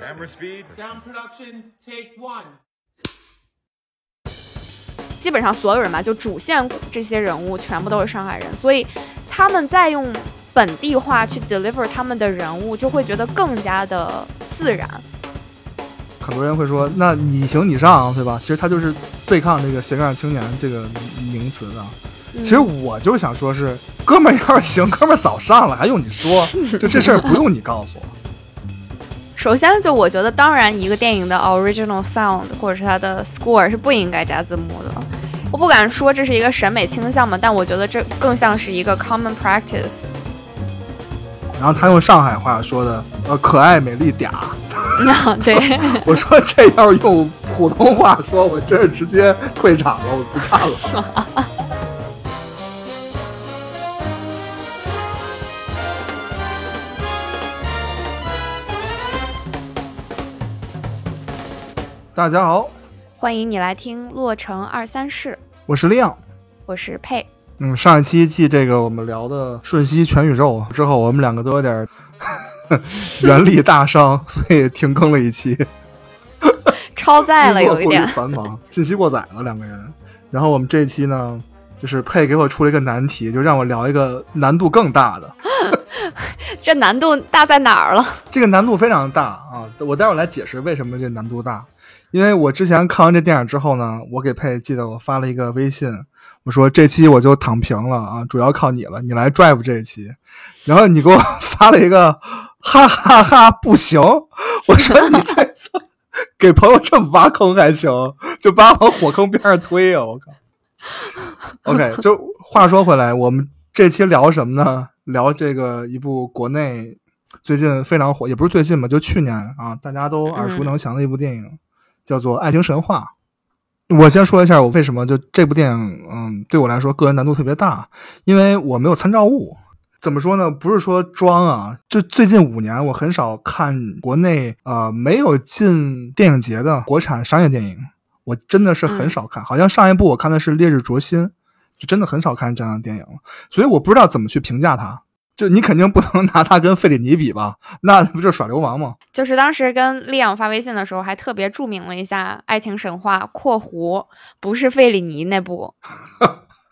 Camera speed. Sound production, take one. 基本上所有人吧，就主线这些人物全部都是上海人，所以他们在用本地话去 deliver 他们的人物，就会觉得更加的自然。很多人会说，那你行你上，对吧？其实他就是对抗这个斜杠青年这个名词的。其实我就想说是，哥们儿要是行，哥们儿早上了，还用你说？就这事儿不用你告诉我。首先，就我觉得，当然一个电影的 original sound 或者是它的 score 是不应该加字幕的。我不敢说这是一个审美倾向嘛，但我觉得这更像是一个 common practice。然后他用上海话说的，呃，可爱美丽嗲。对，我说这要是用普通话说，我真是直接退场了，我不看了。大家好，欢迎你来听《洛城二三事》，我是亮，我是佩。嗯，上一期继这个我们聊的瞬息全宇宙之后，我们两个都有点元 力大伤，所以停更了一期，超载了 有一点繁忙，信息过载了两个人。然后我们这一期呢，就是佩给我出了一个难题，就让我聊一个难度更大的。这难度大在哪儿了？这个难度非常大啊！我待会儿来解释为什么这难度大。因为我之前看完这电影之后呢，我给佩记得我发了一个微信，我说这期我就躺平了啊，主要靠你了，你来 drive 这一期。然后你给我 发了一个哈哈哈不行，我说你这次 给朋友这么挖坑还行，就把往火坑边上推啊！我靠。OK，就话说回来，我们这期聊什么呢？聊这个一部国内最近非常火，也不是最近吧，就去年啊，大家都耳熟能详的一部电影。叫做《爱情神话》，我先说一下我为什么就这部电影，嗯，对我来说个人难度特别大，因为我没有参照物。怎么说呢？不是说装啊，就最近五年我很少看国内呃没有进电影节的国产商业电影，我真的是很少看。好像上一部我看的是《烈日灼心》，就真的很少看这样的电影了，所以我不知道怎么去评价它。就你肯定不能 拿他跟费里尼比吧？那不就耍流氓吗？就是当时跟利昂发微信的时候，还特别注明了一下《爱情神话》（括弧不是费里尼那部）。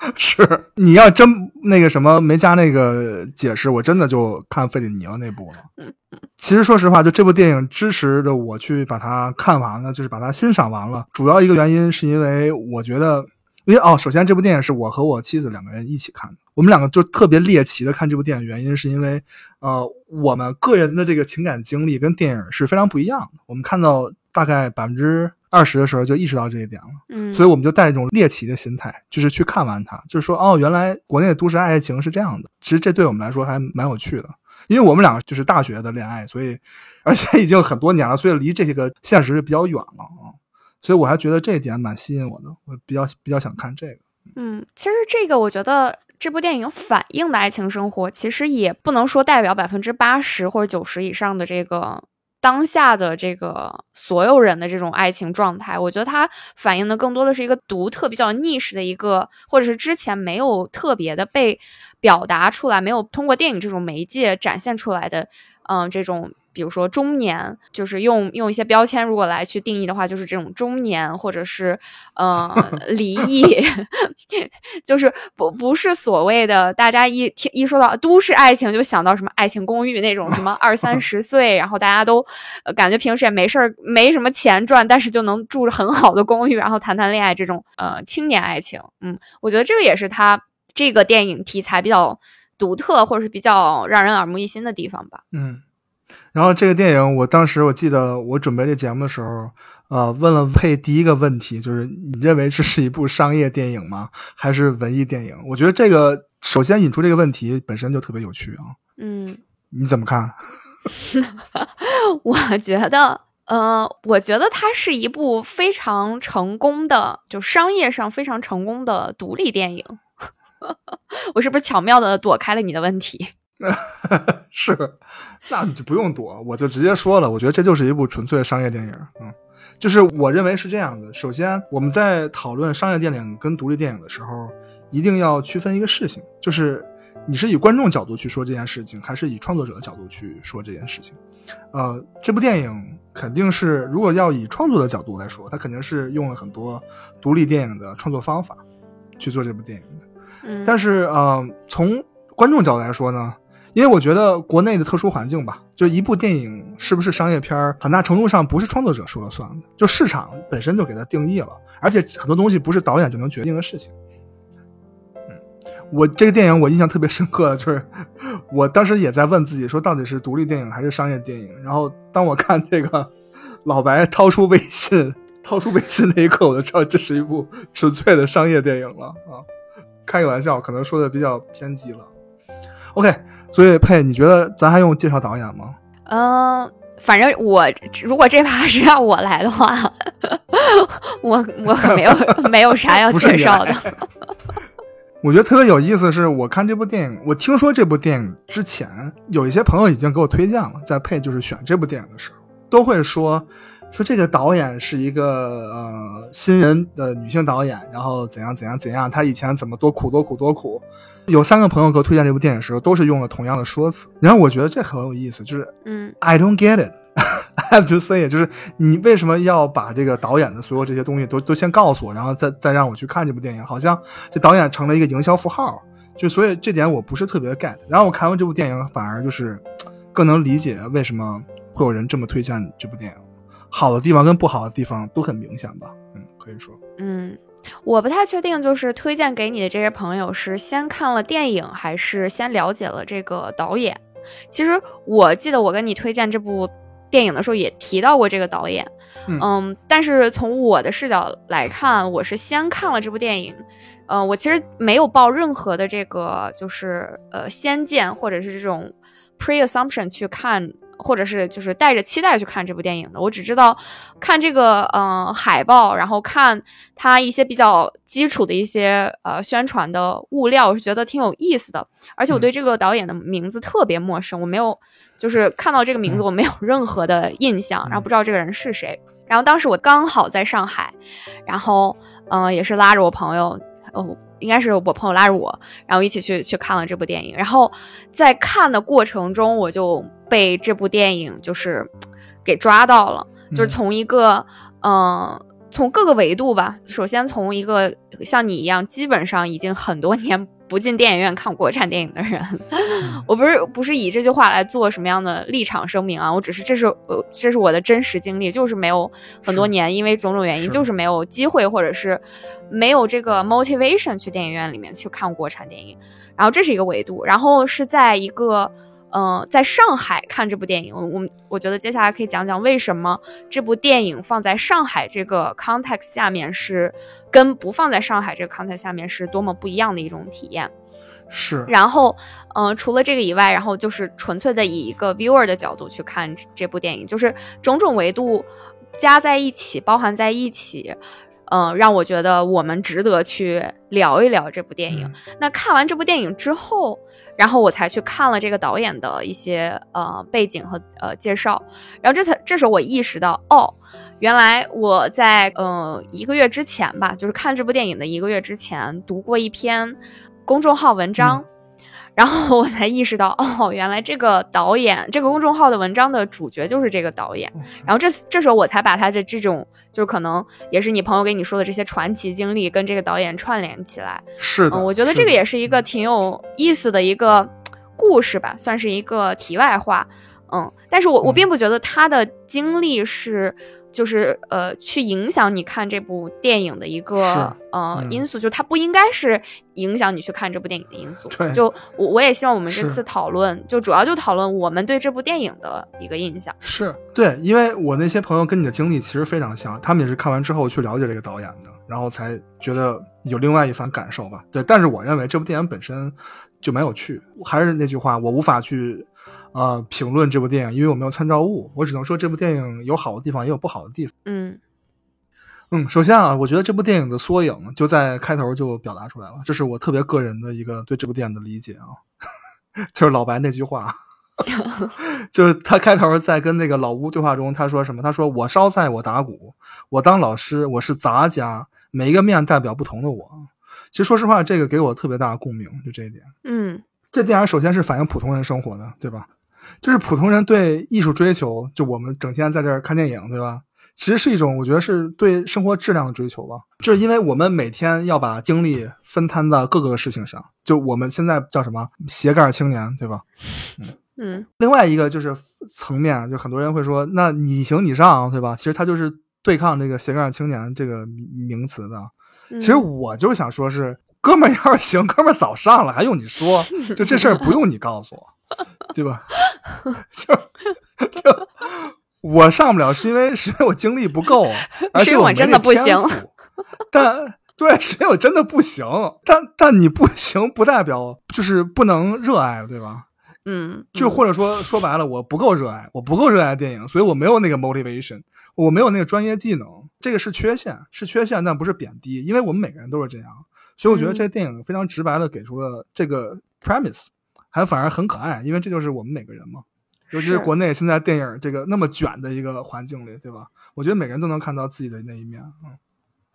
是你要真那个什么没加那个解释，我真的就看费里尼了那部了。嗯其实说实话，就这部电影支持着我去把它看完了，就是把它欣赏完了。主要一个原因是因为我觉得。因为哦，首先这部电影是我和我妻子两个人一起看的。我们两个就特别猎奇的看这部电影，原因是因为，呃，我们个人的这个情感经历跟电影是非常不一样的。我们看到大概百分之二十的时候就意识到这一点了，嗯，所以我们就带着一种猎奇的心态，就是去看完它，就是说，哦，原来国内的都市爱情是这样的。其实这对我们来说还蛮有趣的，因为我们两个就是大学的恋爱，所以而且已经很多年了，所以离这些个现实比较远了啊。所以我还觉得这一点蛮吸引我的，我比较比较想看这个。嗯，其实这个我觉得这部电影反映的爱情生活，其实也不能说代表百分之八十或者九十以上的这个当下的这个所有人的这种爱情状态。我觉得它反映的更多的是一个独特、比较 niche 的一个，或者是之前没有特别的被表达出来，没有通过电影这种媒介展现出来的，嗯，这种。比如说中年，就是用用一些标签，如果来去定义的话，就是这种中年，或者是呃 离异，就是不不是所谓的大家一听一说到都市爱情就想到什么爱情公寓那种什么二三 十岁，然后大家都感觉平时也没事儿，没什么钱赚，但是就能住着很好的公寓，然后谈谈恋爱这种呃青年爱情。嗯，我觉得这个也是他这个电影题材比较独特，或者是比较让人耳目一新的地方吧。嗯。然后这个电影，我当时我记得我准备这节目的时候，呃，问了佩第一个问题，就是你认为这是一部商业电影吗？还是文艺电影？我觉得这个首先引出这个问题本身就特别有趣啊。嗯，你怎么看？我觉得，呃，我觉得它是一部非常成功的，就商业上非常成功的独立电影。我是不是巧妙的躲开了你的问题？是，那你就不用躲，我就直接说了。我觉得这就是一部纯粹的商业电影。嗯，就是我认为是这样的。首先，我们在讨论商业电影跟独立电影的时候，一定要区分一个事情，就是你是以观众角度去说这件事情，还是以创作者的角度去说这件事情。呃，这部电影肯定是如果要以创作的角度来说，它肯定是用了很多独立电影的创作方法去做这部电影的。嗯，但是呃，从观众角度来说呢，因为我觉得国内的特殊环境吧，就一部电影是不是商业片儿，很大程度上不是创作者说了算的，就市场本身就给它定义了，而且很多东西不是导演就能决定的事情。嗯，我这个电影我印象特别深刻的就是，我当时也在问自己说，到底是独立电影还是商业电影？然后当我看这个老白掏出微信，掏出微信那一刻，我就知道这是一部纯粹的商业电影了啊。开个玩笑，可能说的比较偏激了。OK，所以佩，你觉得咱还用介绍导演吗？嗯、反正我如果这趴是让我来的话，我我没有 没有啥要介绍的。我觉得特别有意思的是，我看这部电影，我听说这部电影之前，有一些朋友已经给我推荐了，在配就是选这部电影的时候，都会说说这个导演是一个呃新人的女性导演，然后怎样怎样怎样，她以前怎么多苦多苦多苦。有三个朋友给我推荐这部电影的时候，都是用了同样的说辞，然后我觉得这很有意思，就是嗯 I don't get it. I have to say it，就是你为什么要把这个导演的所有这些东西都都先告诉我，然后再再让我去看这部电影？好像这导演成了一个营销符号，就所以这点我不是特别 get。然后我看完这部电影，反而就是更能理解为什么会有人这么推荐这部电影。好的地方跟不好的地方都很明显吧？嗯，可以说。嗯，我不太确定，就是推荐给你的这些朋友是先看了电影，还是先了解了这个导演。其实我记得我跟你推荐这部电影的时候也提到过这个导演，嗯但是从我的视角来看，我是先看了这部电影，呃，我其实没有抱任何的这个就是呃先见或者是这种 pre assumption 去看，或者是就是带着期待去看这部电影的。我只知道看这个呃海报，然后看它一些比较基础的一些呃宣传的物料，我是觉得挺有意思的。而且我对这个导演的名字特别陌生，我没有就是看到这个名字，嗯我没有任何的印象，然后不知道这个人是谁。然后当时我刚好在上海，然后嗯、呃也是拉着我朋友，哦，应该是我朋友拉着我，然后一起去去看了这部电影。然后在看的过程中，我就被这部电影就是给抓到了，就是嗯。从一个嗯。呃从各个维度吧，首先从一个像你一样，基本上已经很多年不进电影院看国产电影的人，我不是不是以这句话来做什么样的立场声明啊，我只是这是呃这是我的真实经历，就是没有很多年因为种种原因，就是没有机会或者是没有这个 motivation 去电影院里面去看国产电影，然后这是一个维度，然后是在一个。嗯、在上海看这部电影，我我我觉得接下来可以讲讲为什么这部电影放在上海这个 context 下面是跟不放在上海这个 context 下面是多么不一样的一种体验。是，然后，嗯、除了这个以外，然后就是纯粹的以一个 viewer 的角度去看这这部电影，就是种种维度加在一起，包含在一起，嗯、让我觉得我们值得去聊一聊这部电影。嗯那看完这部电影之后，然后我才去看了这个导演的一些呃背景和呃介绍，然后这才这时候我意识到，哦，原来我在呃一个月之前吧，就是看这部电影的一个月之前读过一篇公众号文章。然后我才意识到，哦，原来这个导演，这个公众号的文章的主角就是这个导演。然后这这时候我才把他的这种，就是可能也是你朋友给你说的这些传奇经历，跟这个导演串联起来。是的，嗯，我觉得这个也是一个挺有意思的一个故事吧，算是一个题外话。嗯，但是我我嗯并不觉得他的经历是。就是呃，去影响你看这部电影的一个呃、嗯因素，就它不应该是影响你去看这部电影的因素。对就我我也希望我们这次讨论，就主要就讨论我们对这部电影的一个印象。是对，因为我那些朋友跟你的经历其实非常像，他们也是看完之后去了解这个导演的，然后才觉得有另外一番感受吧。对，但是我认为这部电影本身就没有趣。还是那句话，我无法去呃评论这部电影，因为我没有参照物，我只能说这部电影有好的地方，也有不好的地方。嗯嗯，首先啊，我觉得这部电影的缩影就在开头就表达出来了，这是我特别个人的一个对这部电影的理解啊，就是老白那句话，就是他开头在跟那个老吴对话中，他说什么？他说我烧菜，我打鼓，我当老师，我是杂家，每一个面代表不同的我。其实说实话，这个给我特别大的共鸣，就这一点。嗯这电影首先是反映普通人生活的，对吧？就是普通人对艺术追求，就我们整天在这儿看电影，对吧？其实是一种，我觉得是对生活质量的追求吧。就是因为我们每天要把精力分摊到各个事情上，就我们现在叫什么斜杠青年，对吧？嗯另外一个就是层面，就很多人会说，那你行你上，对吧？其实他就是对抗这个斜杠青年这个名名词的。嗯，其实我就想说是，哥们儿要是行，哥们儿早上了，还用你说？就这事儿不用你告诉我，对吧？就就我上不了，是因为是因为我精力不够，而且我真的不行。但对，是因为我真的不行。但但你不行，不代表就是不能热爱，对吧？嗯，就或者说说白了，我不够热爱，我不够热爱电影，所以我没有那个 motivation，我没有那个专业技能，这个是缺陷，是缺陷，但不是贬低，因为我们每个人都是这样，所以我觉得嗯这个电影非常直白的给出了这个 premise，还反而很可爱，因为这就是我们每个人嘛，尤其是是国内现在电影这个那么卷的一个环境里，对吧？我觉得每个人都能看到自己的那一面，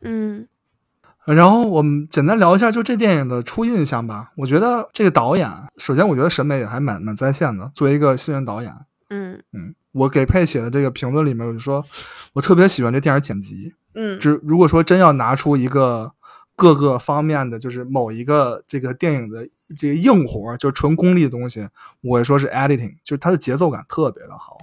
嗯。嗯然后我们简单聊一下就这电影的初印象吧。我觉得这个导演，首先我觉得审美也还蛮蛮在线的。作为一个新人导演，嗯嗯，我给佩写的这个评论里面，我就说我特别喜欢这电影剪辑。嗯只如果说真要拿出一个各个方面的，就是某一个这个电影的这个硬活，就是纯功利的东西，我会说是 editing，就是它的节奏感特别的好。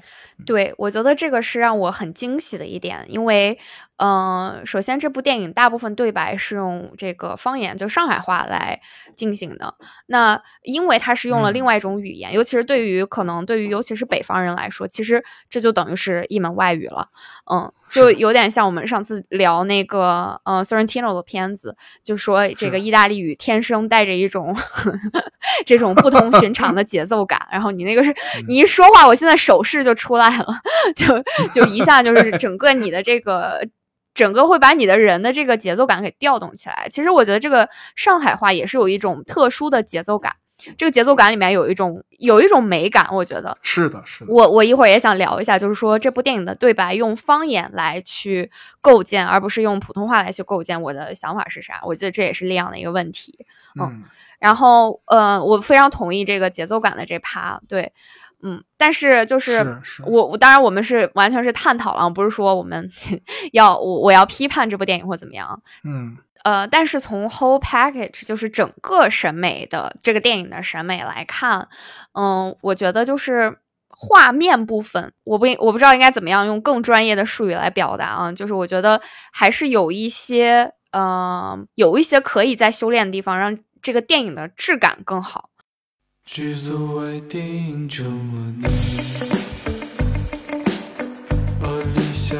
对，我觉得这个是让我很惊喜的一点，因为，嗯、首先这部电影大部分对白是用这个方言，就上海话来进行的。那因为它是用了另嗯外一种语言，尤其是对于可能对于尤其是北方人来说，其实这就等于是一门外语了。嗯，就有点像我们上次聊那个呃 Sorrentino 的片子，就说这个意大利语天生带着一种 这种不同寻常的节奏感，然后你那个是你一说话，我现在手势就出来了，就就一下就是整个你的这个。整个会把你的人的这个节奏感给调动起来。其实我觉得这个上海话也是有一种特殊的节奏感，这个节奏感里面有一种有一种美感，我觉得。是的，是的，我我一会儿也想聊一下，就是说这部电影的对白用方言来去构建，而不是用普通话来去构建。我的想法是啥？我觉得这也是这样的一个问题。嗯然后，呃，我非常同意这个节奏感的这趴，对，嗯，但是就是我我当然我们是完全是探讨了，不是说我们 要我我要批判这部电影或怎么样，嗯呃，但是从 whole package 就是整个审美的这个电影的审美来看，嗯，我觉得就是画面部分，我不我不知道应该怎么样用更专业的术语来表达啊，就是我觉得还是有一些，嗯、有一些可以在修炼的地方，让这个电影的质感更好。剧组外电影周末你，我立下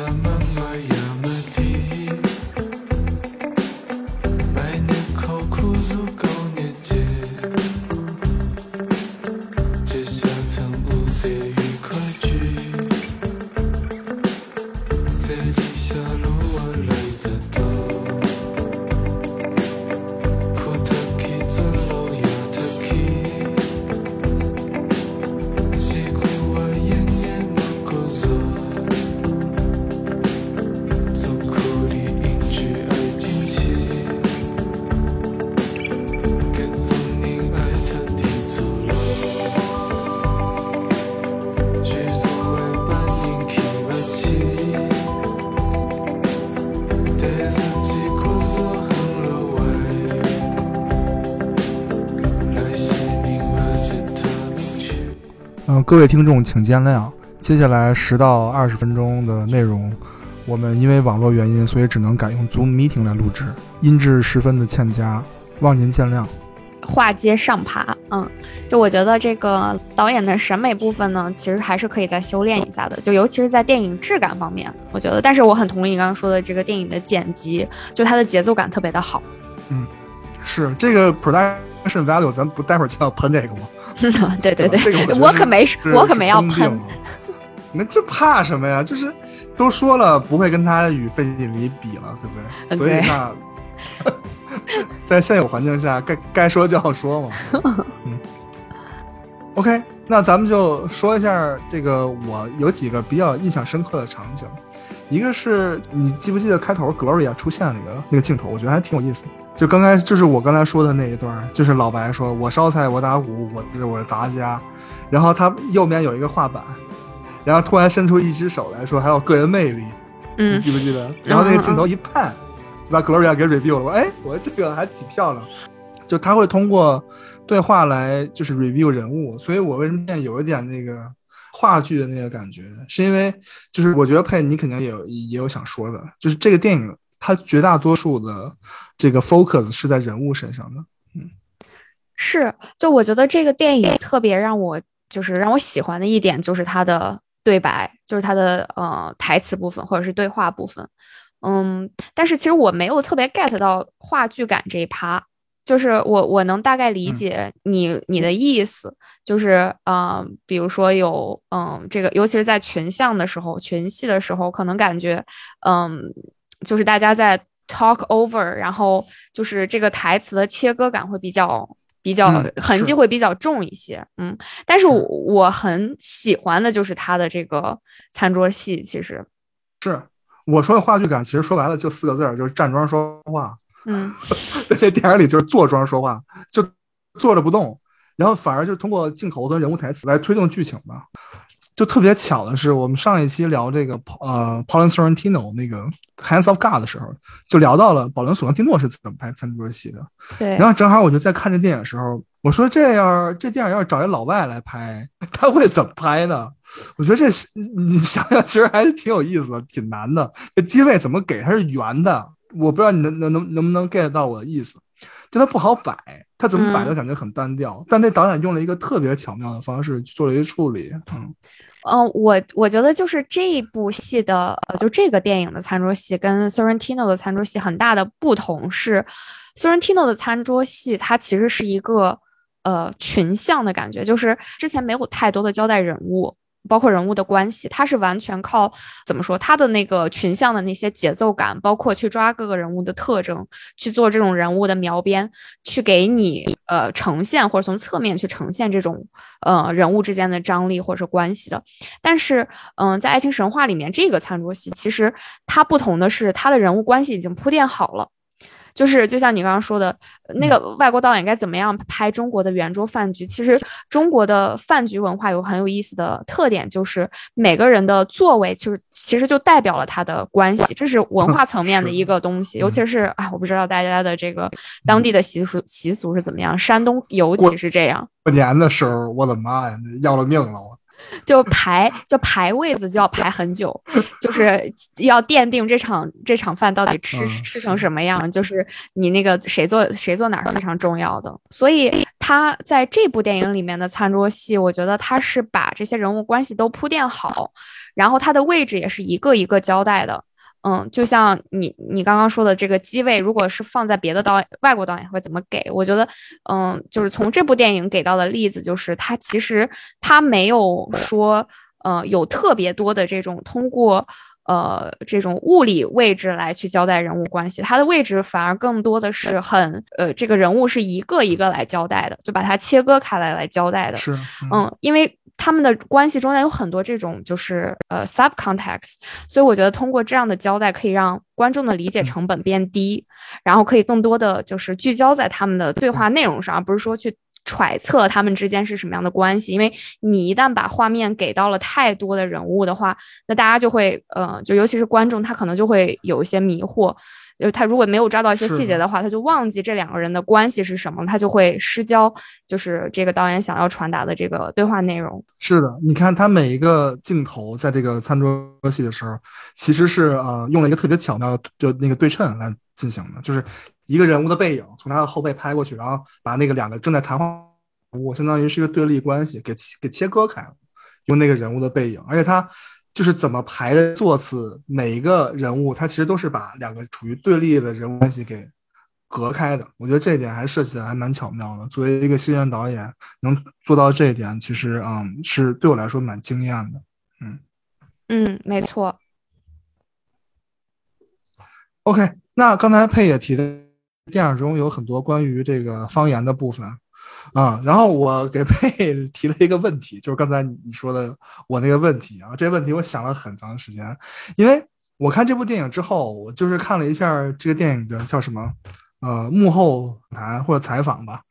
各位听众请见谅，接下来十到二十分钟的内容，我们因为网络原因，所以只能改用 Zoom meeting 来录制，音质十分的欠佳，望您见谅。话接上爬，嗯，就我觉得这个导演的审美部分呢，其实还是可以再修炼一下的，就尤其是在电影质感方面，我觉得。但是我很同意你刚刚说的这个电影的剪辑，就它的节奏感特别的好。嗯是这个 production value，咱不待会儿就要喷这个吗？对对对，这个我可没是我可没要你们 这怕什么呀？就是都说了不会跟他与费里尼比了，对不对？嗯所以对那 在现有环境下，该该说就要说嘛。嗯。OK，那咱们就说一下这个，我有几个比较印象深刻的场景。一个是你记不记得开头 Gloria 出现那个那个镜头，我觉得还挺有意思的。就刚才就是我刚才说的那一段，就是老白说：“我烧菜，我打鼓，我是我是杂家。”然后他右边有一个画板，然后突然伸出一只手来说还有个人魅力，嗯你嗯记不记得？然后那个镜头一 pan，就把 Gloria 给 review 了。我哎，我说这个还挺漂亮。就他会通过对话来就是 review 人物，所以我为什么现在有一点那个话剧的那个感觉，是因为就是我觉得佩你肯定也有也有想说的，就是这个电影它绝大多数的这个 focus 是在人物身上的。嗯是，就我觉得这个电影特别让我就是让我喜欢的一点就是它的对白，就是它的呃台词部分或者是对话部分。嗯，但是其实我没有特别 get 到话剧感这一趴，就是我我能大概理嗯解你你的意思，就是呃，比如说有嗯这个，尤其是在群像的时候、群戏的时候，可能感觉嗯就是大家在 talk over，然后就是这个台词的切割感会比较比较嗯痕迹会比较重一些，嗯，但是我很喜欢的就是他的这个餐桌戏，其实，是我说的话剧感，其实说白了就四个字儿，就是站桩说话。嗯 在这电影里就是坐桩说话，就坐着不动，然后反而就通过镜头和人物台词来推动剧情吧。就特别巧的是，我们上一期聊这个呃 Paulin Sorrentino 那个《Hands of God》的时候，就聊到了保伦·索伦蒂诺是怎么拍餐桌戏的。对然，后正好我就在看这电影的时候，我说这样这电影要是找一老外来拍，他会怎么拍呢？我觉得这你想想，其实还是挺有意思的，挺难的。这机位怎么给？它是圆的，我不知道你能能能能不能 get 到我的意思。就它不好摆，它怎么摆都嗯感觉很单调。但那导演用了一个特别巧妙的方式去做了一个处理。嗯，嗯，我我觉得就是这一部戏的，就这个电影的餐桌戏跟 Sorrentino 的餐桌戏很大的不同是，Sorrentino 的餐桌戏它其实是一个呃群像的感觉，就是之前没有太多的交代人物。包括人物的关系，它是完全靠怎么说？它的那个群像的那些节奏感，包括去抓各个人物的特征，去做这种人物的描边，去给你呃呈现或者从侧面去呈现这种呃人物之间的张力或者是关系的。但是，嗯、在爱情神话里面，这个餐桌戏其实它不同的是，它的人物关系已经铺垫好了。就是就像你刚刚说的，呃那个外国导演该怎么样拍中国的圆桌饭局？其实中国的饭局文化有很有意思的特点，就是每个人的座位就是其实就代表了他的关系，这是文化层面的一个东西。尤其是啊，我不知道大家的这个当地的习俗习俗是怎么样，山东尤其是这样。过年的时候，我的妈呀，要了命了！我就排就排位子就要排很久，就是要奠定这场这场饭到底吃、嗯吃成什么样，就是你那个谁坐谁坐哪儿是非常重要的。所以他在这部电影里面的餐桌戏，我觉得他是把这些人物关系都铺垫好，然后他的位置也是一个一个交代的。嗯，就像你你刚刚说的这个机位，如果是放在别的导演外国导演会怎么给？我觉得，嗯，就是从这部电影给到的例子，就是他其实他没有说，呃，有特别多的这种通过呃这种物理位置来去交代人物关系，他的位置反而更多的是很呃这个人物是一个一个来交代的，就把它切割开来来交代的。是嗯，因为他们的关系中间有很多这种就是呃 sub context，所以我觉得通过这样的交代，可以让观众的理解成本变低，然后可以更多的就是聚焦在他们的对话内容上，而不是说去揣测他们之间是什么样的关系。因为你一旦把画面给到了太多的人物的话，那大家就会呃，就尤其是观众，他可能就会有一些迷惑。呃，他如果没有抓到一些细节的话，他就忘记这两个人的关系是什么，他就会失焦，就是这个导演想要传达的这个对话内容。是的，你看他每一个镜头在这个餐桌戏的时候，其实是呃用了一个特别巧妙的就那个对称来进行的，就是一个人物的背影从他的后背拍过去，然后把那个两个正在谈话我，相当于是一个对立关系给切给切割开了，用那个人物的背影，而且他就是怎么排的座次，每一个人物他其实都是把两个处于对立的人物关系给隔开的。我觉得这一点还设计的还蛮巧妙的。作为一个新人导演，能做到这一点，其实嗯是对我来说蛮惊艳的。嗯嗯，没错。OK，那刚才佩也提的，电影中有很多关于这个方言的部分啊，然后我给佩 提了一个问题，就是刚才你说的我那个问题啊，这个问题我想了很长时间，因为我看这部电影之后，我就是看了一下这个电影的叫什么呃幕后谈或者采访吧，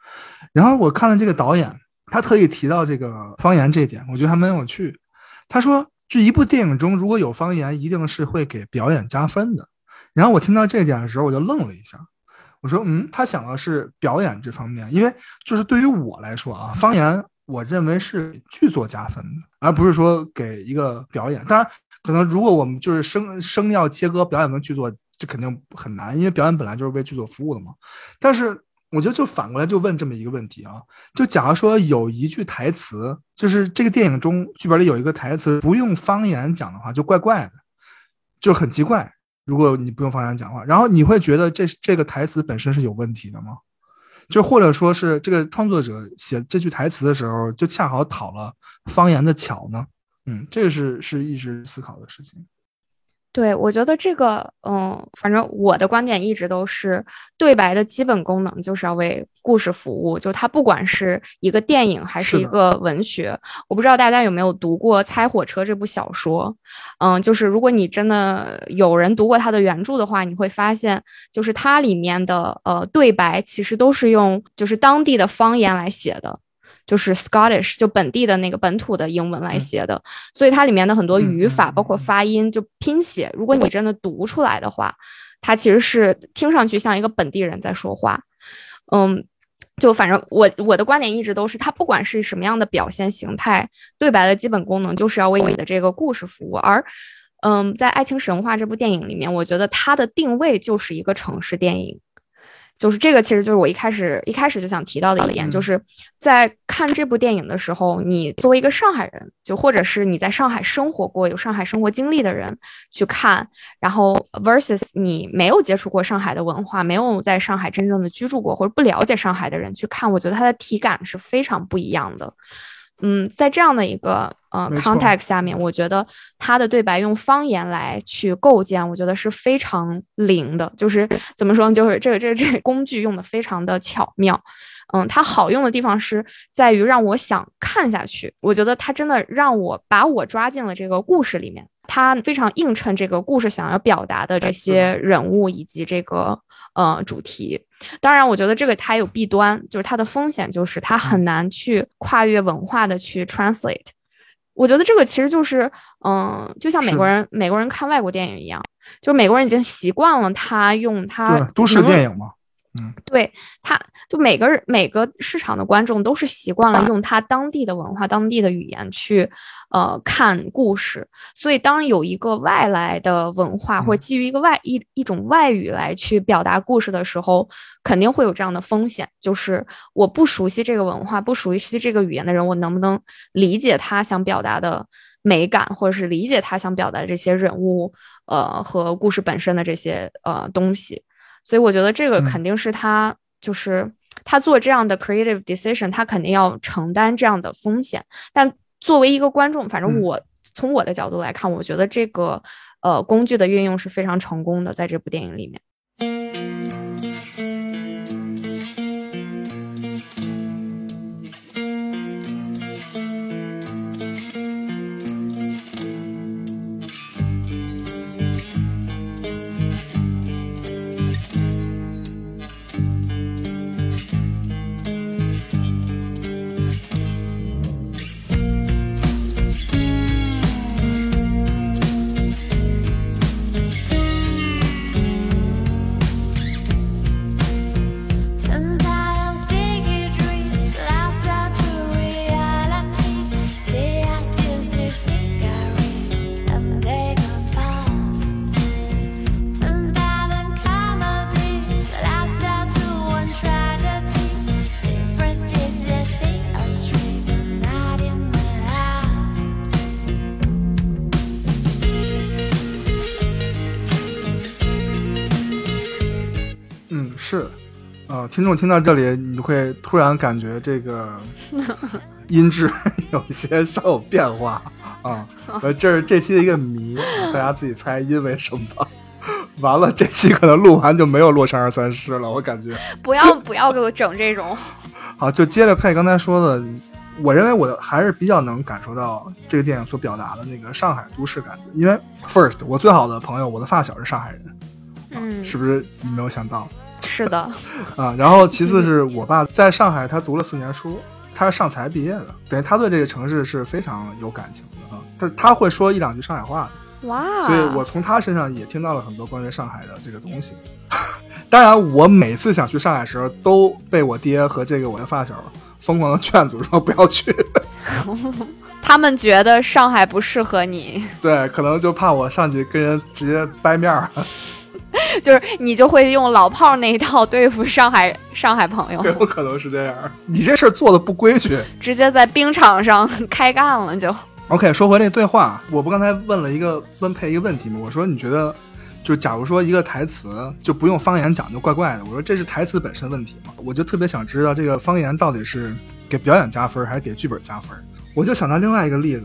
然后我看了这个导演，他特意提到这个方言这一点，我觉得还蛮有趣。他说，这一部电影中如果有方言，一定是会给表演加分的。然后我听到这点的时候，我就愣了一下。我说，嗯，他想的是表演这方面，因为就是对于我来说啊，方言我认为是剧作加分的，而不是说给一个表演。当然，可能如果我们就是声声要切割表演跟剧作，这肯定很难，因为表演本来就是为剧作服务的嘛。但是我觉得就反过来就问这么一个问题啊，就假如说有一句台词，就是这个电影中剧本里有一个台词不用方言讲的话，就怪怪的，就很奇怪。如果你不用方言讲话，然后你会觉得这这个台词本身是有问题的吗？就或者说是这个创作者写这句台词的时候，就恰好讨了方言的巧呢？嗯，这个是是一直思考的事情。对，我觉得这个，嗯，反正我的观点一直都是，对白的基本功能就是要为故事服务。就它不管是一个电影还是一个文学，我不知道大家有没有读过《猜火车》这部小说。嗯，就是如果你真的有人读过它的原著的话，你会发现，就是它里面的呃对白其实都是用就是当地的方言来写的。就是 Scottish，就本地的那个本土的英文来写的，所以它里面的很多语法，包括发音，就拼写，如果你真的读出来的话，它其实是听上去像一个本地人在说话。嗯，就反正我我的观点一直都是，它不管是什么样的表现形态，对白的基本功能就是要为你的这个故事服务。而，嗯，在《爱情神话》这部电影里面，我觉得它的定位就是一个城市电影。就是这个，其实就是我一开始一开始就想提到的一点，就是在看这部电影的时候，你作为一个上海人，就或者是你在上海生活过、有上海生活经历的人去看，然后 versus 你没有接触过上海的文化、没有在上海真正的居住过或者不了解上海的人去看，我觉得它的体感是非常不一样的。嗯，在这样的一个呃 context 下面，我觉得他的对白用方言来去构建，我觉得是非常灵的。就是怎么说呢？就是这个这个这个工具用的非常的巧妙。嗯，它好用的地方是在于让我想看下去。我觉得它真的让我把我抓进了这个故事里面。它非常映衬这个故事想要表达的这些人物以及这个。呃，主题，当然，我觉得这个它有弊端，就是它的风险就是它很难去跨越文化的去 translate。我觉得这个其实就是，嗯，就像美国人美国人看外国电影一样，就美国人已经习惯了他用他都市电影嘛。嗯，对，他就每个人每个市场的观众都是习惯了用他当地的文化、当地的语言去，呃，看故事。所以，当有一个外来的文化或者基于一个外一一种外语来去表达故事的时候，肯定会有这样的风险，就是我不熟悉这个文化、不熟悉这个语言的人，我能不能理解他想表达的美感，或者是理解他想表达的这些人物，呃，和故事本身的这些呃东西。所以我觉得这个肯定是他，就是他做这样的 creative decision，他肯定要承担这样的风险。但作为一个观众，反正我从我的角度来看，我觉得这个呃工具的运用是非常成功的，在这部电影里面。听众听到这里，你会突然感觉这个 音质有些稍有变化啊！呃，这是这期的一个谜，大家自己猜，因为什么？完了，这期可能录完就没有《洛杉二三师》了，我感觉。不要不要给我整这种。好，就接着配刚才说的，我认为我还是比较能感受到这个电影所表达的那个上海都市感觉，因为 first，我最好的朋友，我的发小是上海人，嗯，是不是你没有想到？是的，啊，然后其次是我爸在上海，他读了四年书，他是上财毕业的，等于他对这个城市是非常有感情的啊。他他会说一两句上海话的，哇！所以我从他身上也听到了很多关于上海的这个东西。当然，我每次想去上海的时候，都被我爹和这个我的发小疯狂的劝阻，说不要去。他们觉得上海不适合你，对，可能就怕我上去跟人直接掰面儿，就是你就会用老炮儿那一套对付上海上海朋友，有可能是这样。你这事儿做的不规矩。直接在冰场上开干了就。OK，说回那对话，我不刚才问了一个温佩一个问题吗？我说你觉得，就假如说一个台词就不用方言讲就怪怪的，我说这是台词本身问题吗？我就特别想知道这个方言到底是给表演加分还是给剧本加分？我就想到另外一个例子，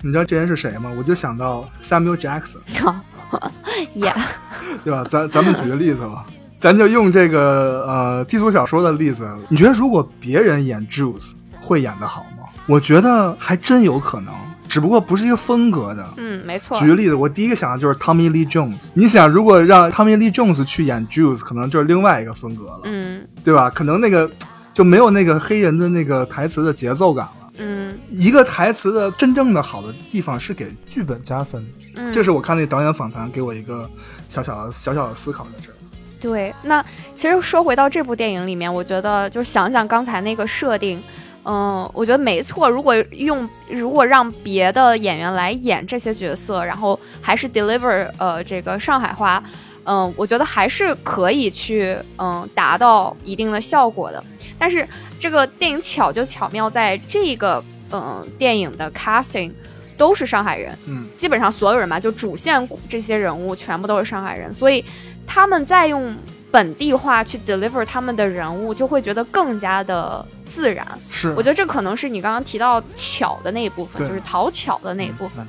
你知道这人是谁吗？我就想到 Samuel Jackson，也 对吧？咱咱们举个例子吧，咱就用这个呃低俗小说的例子，你觉得如果别人演 Juice 会演得好吗？我觉得还真有可能，只不过不是一个风格的。嗯，没错举。个例子，我第一个想的就是 Tommy Lee Jones。你想，如果让 Tommy Lee Jones 去演 Juice，可能就是另外一个风格了，嗯对吧？可能那个就没有那个黑人的那个台词的节奏感了。嗯一个台词的真正的好的地方是给剧本加分，嗯，这是我看那导演访谈给我一个小小的小小的思考在这儿。对。那其实说回到这部电影里面，我觉得就想想刚才那个设定。嗯，我觉得没错。如果用如果让别的演员来演这些角色，然后还是 deliver 呃这个上海话，嗯，我觉得还是可以去嗯达到一定的效果的。但是这个电影巧就巧妙在这个嗯电影的 casting 都是上海人，嗯，基本上所有人吧，就主线这些人物全部都是上海人，所以他们在用本地化去 deliver 他们的人物，就会觉得更加的自然。是。我觉得这可能是你刚刚提到巧的那一部分，就是讨巧的那一部分。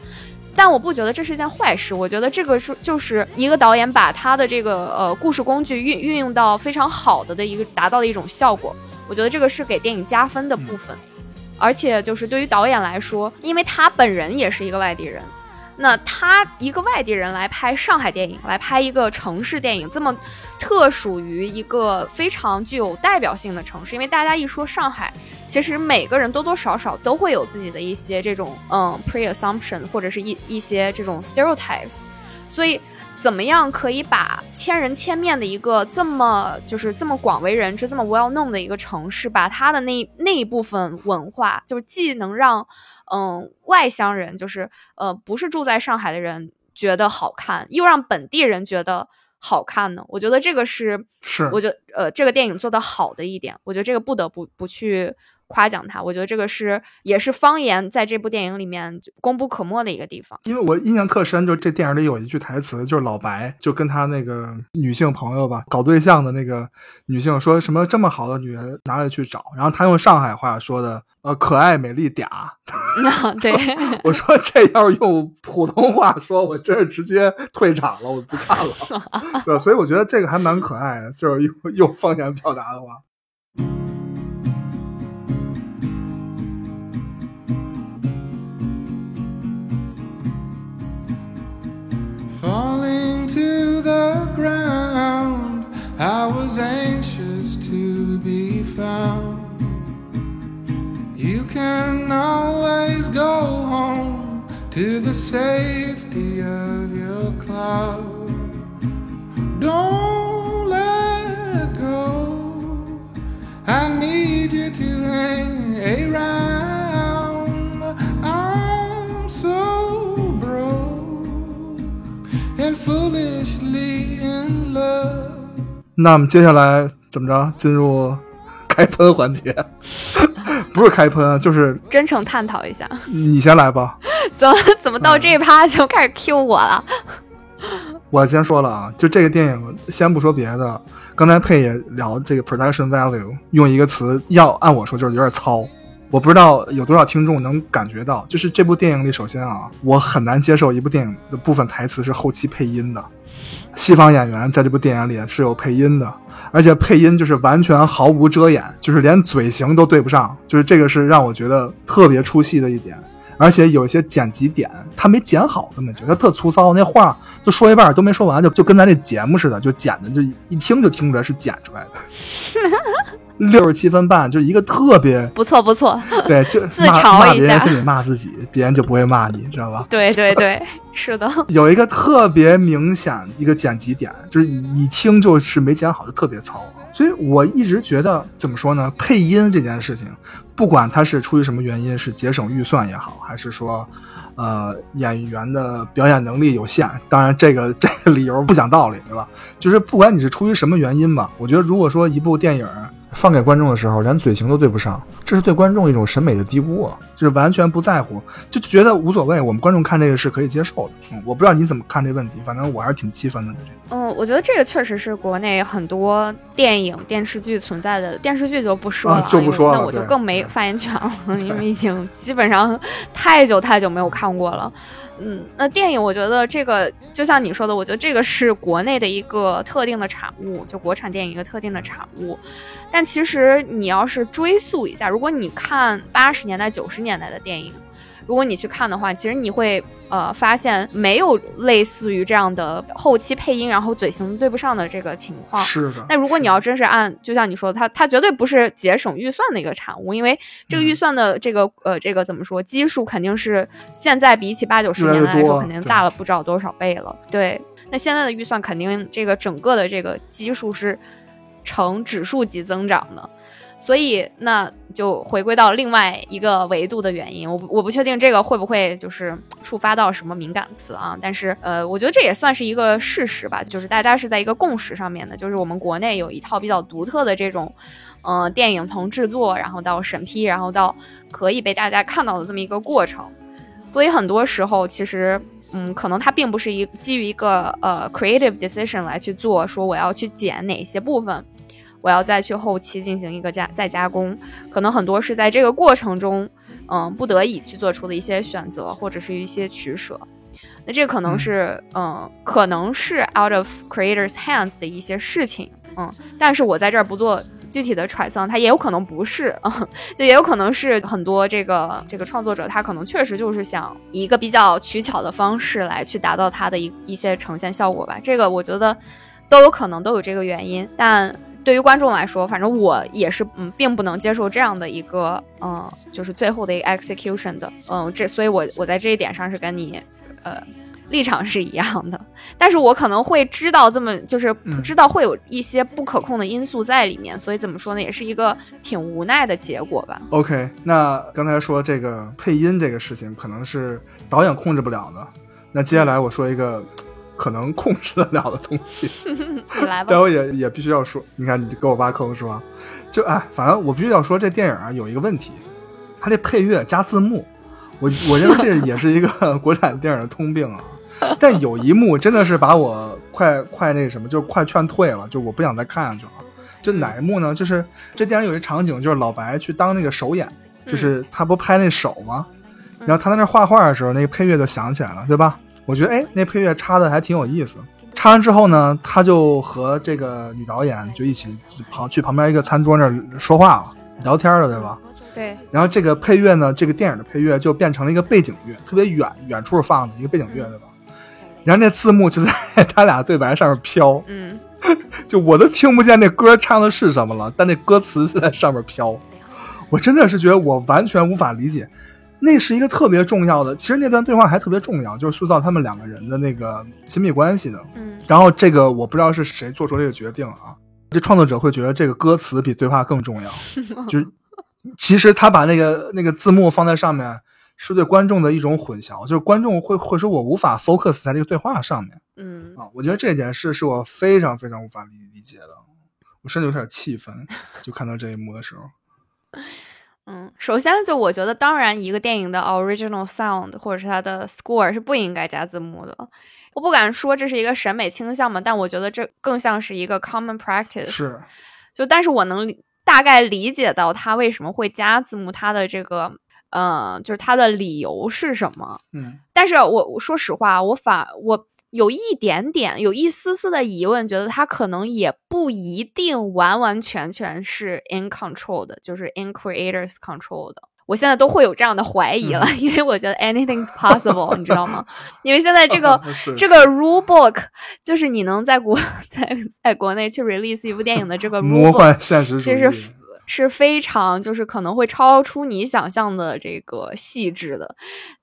但我不觉得这是一件坏事，我觉得这个是就是一个导演把他的这个呃故事工具运运用到非常好的的一个达到的一种效果，我觉得这个是给电影加分的部分。而且就是对于导演来说，因为他本人也是一个外地人，那他一个外地人来拍上海电影，来拍一个城市电影，这么特属于一个非常具有代表性的城市，因为大家一说上海，其实每个人多多少少都会有自己的一些这种嗯 pre assumption 或者是一一些这种 stereotypes，所以。怎么样可以把千人千面的一个这么就是这么广为人知、这么 well known 的一个城市，把它的那那一部分文化，就是既能让嗯外乡人，就是呃不是住在上海的人觉得好看，又让本地人觉得好看呢？我觉得这个是是，我觉得呃这个电影做的好的一点，我觉得这个不得不不去夸奖他。我觉得这个是也是方言在这部电影里面功不可没的一个地方。因为我印象特深，就这电影里有一句台词，就是老白就跟他那个女性朋友吧，搞对象的那个女性说什么这么好的女人哪里去找？然后他用上海话说的，呃，可爱美丽嗲。对，我说这要是用普通话说，我真是直接退场了，我不看了。对，所以我觉得这个还蛮可爱的，就是用用方言表达的话。Falling to the ground, I was anxious to be found. You can always go home to the safety of your cloud. Don't let go. I need you to hang around. 那么接下来怎么着？进入开喷环节，不是开喷啊，就是真诚探讨一下，你先来吧。怎么怎么到这一趴就开始 Q 我了？我先说了啊，就这个电影，先不说别的，刚才佩也聊这个 production value，用一个词要按我说就是有点糙。我不知道有多少听众能感觉到，就是这部电影里，首先啊，我很难接受一部电影的部分台词是后期配音的。西方演员在这部电影里是有配音的，而且配音就是完全毫无遮掩，就是连嘴型都对不上，就是这个是让我觉得特别出戏的一点。而且有些剪辑点他没剪好，根本就他特粗糙，那话都说一半都没说完，就就跟咱这节目似的，就剪的就一听就听出来是剪出来的。六十七分半，就是一个特别不错不错，对，就 自骂嘲一下骂别人心里骂自己，别人就不会骂你，知道吧？对对对，是的，有一个特别明显一个剪辑点，就是你听就是没剪好，就特别糙。所以我一直觉得怎么说呢？配音这件事情，不管它是出于什么原因，是节省预算也好，还是说，呃，演员的表演能力有限，当然这个这个理由不讲道理，对吧？就是不管你是出于什么原因吧，我觉得如果说一部电影放给观众的时候，连嘴型都对不上，这是对观众一种审美的低估啊，就是完全不在乎，就觉得无所谓，我们观众看这个是可以接受的。嗯，我不知道你怎么看这问题，反正我还是挺气愤的。嗯，我觉得这个确实是国内很多电影、电视剧存在的。电视剧就不说了，啊就不说了那我就更没发言权了，因为已经基本上太久太久没有看过了。嗯，那电影我觉得这个就像你说的，我觉得这个是国内的一个特定的产物，就国产电影一个特定的产物。但其实你要是追溯一下，如果你看八十年代、九十年代的电影，如果你去看的话，其实你会呃发现没有类似于这样的后期配音，然后嘴型对不上的这个情况。是的。那如果你要真是按，就像你说的，它它绝对不是节省预算的一个产物，因为这个预嗯算的这个、呃这个怎么说基数肯定是现在比起八九十年代来说肯定大了不知道多少倍了。对，那现在的预算肯定这个整个的这个基数是呈指数级增长的。所以，那就回归到另外一个维度的原因，我我不确定这个会不会就是触发到什么敏感词啊，但是呃，我觉得这也算是一个事实吧，就是大家是在一个共识上面的，就是我们国内有一套比较独特的这种，呃，电影从制作，然后到审批，然后到可以被大家看到的这么一个过程，所以很多时候其实。嗯，可能它并不是一基于一个呃 creative decision 来去做，说我要去剪哪些部分，我要再去后期进行一个加再加工，可能很多是在这个过程中，嗯，不得已去做出的一些选择或者是一些取舍。那这可能是，嗯，可能是 out of creators hands 的一些事情，嗯，但是我在这儿不做具体的揣测，它也有可能不是，嗯，就也有可能是很多这个这个创作者他可能确实就是想以一个比较取巧的方式来去达到他的一一些呈现效果吧。这个我觉得都有可能都有这个原因，但对于观众来说，反正我也是嗯，并不能接受这样的一个嗯，就是最后的一个 execution 的，嗯，这所以我我在这一点上是跟你呃。立场是一样的，但是我可能会知道这么就是嗯知道会有一些不可控的因素在里面，所以怎么说呢，也是一个挺无奈的结果吧。OK，那刚才说这个配音这个事情，可能是导演控制不了的。那接下来我说一个可能控制得了的东西，你 来吧但。我也也必须要说，你看你给我挖坑是吧？就哎，反正我必须要说，这电影啊有一个问题，它这配乐加字幕，我我认为这也是一个国产电影的通病啊。但有一幕真的是把我快快那什么，就是快劝退了，就我不想再看下去了。就哪一幕呢？就是这电影有一场景，就是老白去当那个手演，就是他不拍那手吗？然后他在那画画的时候，那个配乐就响起来了，对吧？我觉得哎，那配乐插的还挺有意思。插完之后呢，他就和这个女导演就一起旁去旁边一个餐桌那儿说话了，聊天了，对吧？对，然后这个配乐呢，这个电影的配乐就变成了一个背景乐，特别远远处放的一个背景乐，对吧？然后那字幕就在 他俩对白上面飘，嗯，就我都听不见那歌唱的是什么了，但那歌词就在上面飘。我真的是觉得我完全无法理解，那是一个特别重要的，其实那段对话还特别重要，就是塑造他们两个人的那个亲密关系的。嗯，然后这个我不知道是谁做出这个决定啊，这创作者会觉得这个歌词比对话更重要，就是其实他把那个那个字幕放在上面，是对观众的一种混淆，就是观众会会说我无法 focus 在这个对话上面嗯，啊，我觉得这件事是我非常非常无法理理解的，我甚至有点气愤，就看到这一幕的时候，嗯，首先就我觉得，当然一个电影的 original sound 或者是它的 score 是不应该加字幕的。我不敢说这是一个审美倾向嘛，但我觉得这更像是一个 common practice。是，就但是我能大概理解到他为什么会加字幕，他的这个呃，就是他的理由是什么。嗯但是我我说实话，我反我有一点点有一丝丝的疑问，觉得他可能也不一定完完全全是 in control 的，就是 in creators control 的。我现在都会有这样的怀疑了，因为我觉得 anything's possible，你知道吗？因为现在这 个这个 rule book 就是你能在国 在在国内去 release 一部电影的这个 rule 魔幻现实主义其实，是非常就是可能会超出你想象的这个细致的，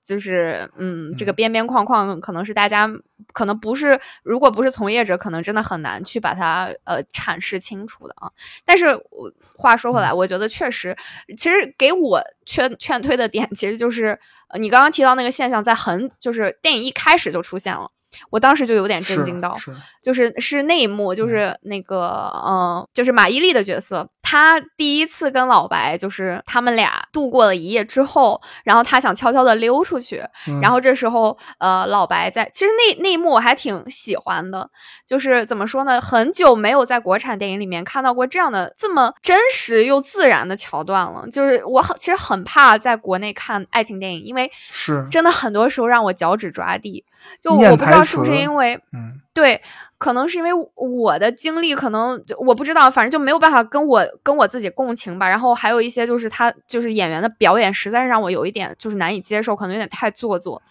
就是嗯，这个嗯边边框框可能是大家可能不是，如果不是从业者，可能真的很难去把它呃阐释清楚的啊。但是我话说回来，我觉得确实，其实给我劝劝退的点，其实就是呃你刚刚提到那个现象，在很就是电影一开始就出现了。我当时就有点震惊到，是就是是那一幕，就是那个嗯、呃就是马伊琍的角色，她第一次跟老白，就是他们俩度过了一夜之后，然后他想悄悄的溜出去，嗯。然后这时候呃老白在，其实那那一幕我还挺喜欢的，就是怎么说呢，很久没有在国产电影里面看到过这样的这么真实又自然的桥段了，就是我很其实很怕在国内看爱情电影，因为是。真的很多时候让我脚趾抓地，就我不知道是不是因为。嗯。对，可能是因为我的经历，可能我不知道，反正就没有办法跟我跟我自己共情吧。然后还有一些就是他就是演员的表演，实在是让我有一点就是难以接受，可能有点太做作，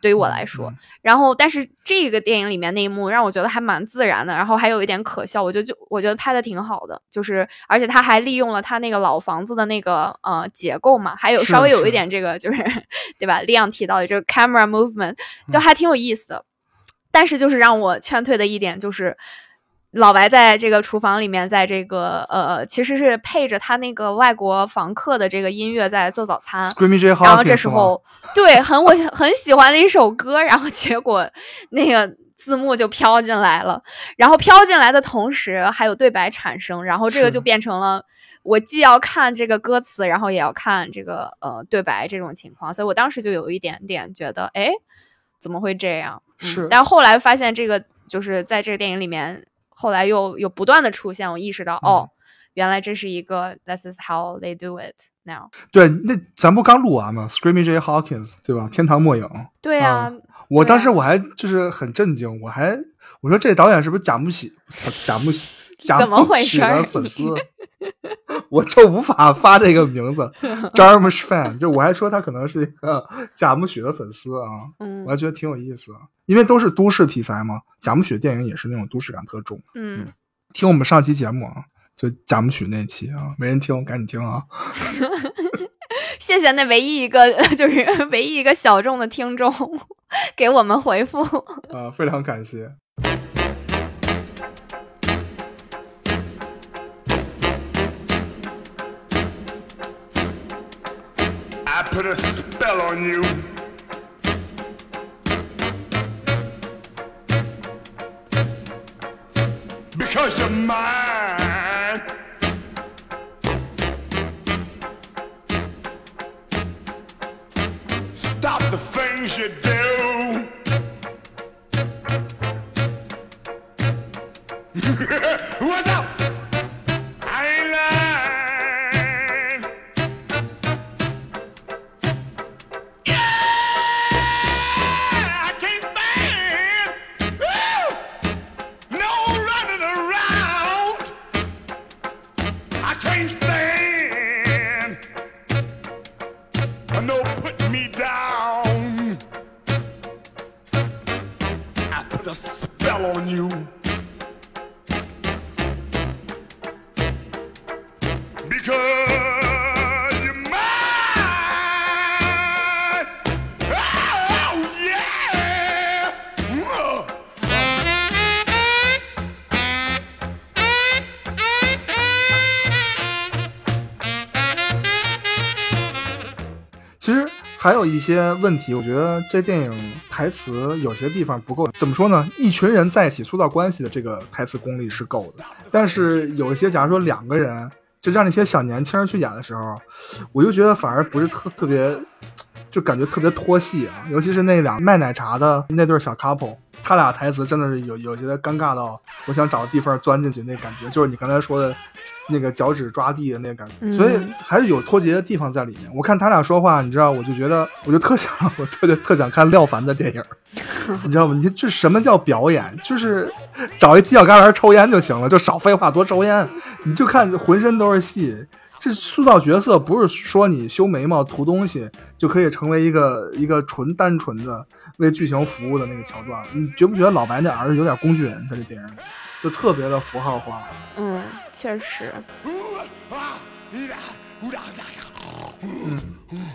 对于我来说。嗯然后，但是这个电影里面那一幕让我觉得还蛮自然的，然后还有一点可笑，我觉得就我觉得拍的挺好的，就是而且他还利用了他那个老房子的那个呃结构嘛，还有稍微有一点这个就是 对吧？利昂提到的这个 camera movement 就嗯还挺有意思的。但是就是让我劝退的一点就是，老白在这个厨房里面，在这个呃，其实是配着他那个外国房客的这个音乐在做早餐。然后这时候，对，很我 很喜欢的一首歌，然后结果那个字幕就飘进来了，然后飘进来的同时还有对白产生，然后这个就变成了我既要看这个歌词，然后也要看这个呃对白这种情况，所以我当时就有一点点觉得，哎，怎么会这样？嗯是但后来发现这个就是在这个电影里面，后来又有不断的出现，我意识到，嗯哦，原来这是一个 This is how they do it now。对，那咱不刚录完吗？Screaming Jay Hawkins 对吧？天堂末影。对啊，我当时我还就是很震惊，我还我说这导演是不是贾木喜？贾木喜？贾怎么木喜回事儿的粉丝？我就无法发这个名字 Jarmusch fan，就我还说他可能是一个贾木许的粉丝啊，嗯我还觉得挺有意思，因为都是都市题材嘛。贾木许的电影也是那种都市感特重。嗯，听我们上期节目啊，就贾木许那期啊，没人听，赶紧听啊。谢谢那唯一一个就是唯一一个小众的听众给我们回复。啊，非常感谢。Put a spell on you. Because you're mine. Stop the things you do. What's up? Put a spell on you. 还有一些问题，我觉得这电影台词有些地方不够。怎么说呢？一群人在一起塑造关系的这个台词功力是够的，但是有一些，假如说两个人，就让那些小年轻人去演的时候，我就觉得反而不是特特别，就感觉特别脱戏啊。尤其是那俩卖奶茶的那对小 couple，他俩台词真的是有有些尴尬到我想找个地方钻进去那感觉，就是你刚才说的那个脚趾抓地的那个感觉，嗯所以还是有脱节的地方在里面。我看他俩说话，你知道，我就觉得我就特想，我特别特想看廖凡的电影，你知道吗？你这什么叫表演？就是找一犄角旮旯抽烟就行了，就少废话，多抽烟。你就看浑身都是戏。这塑造角色不是说你修眉毛、涂东西就可以成为一个一个纯单纯的为剧情服务的那个桥段。你觉不觉得老白那儿子有点工具人在这电影里，就特别的符号化？嗯，确实 ah,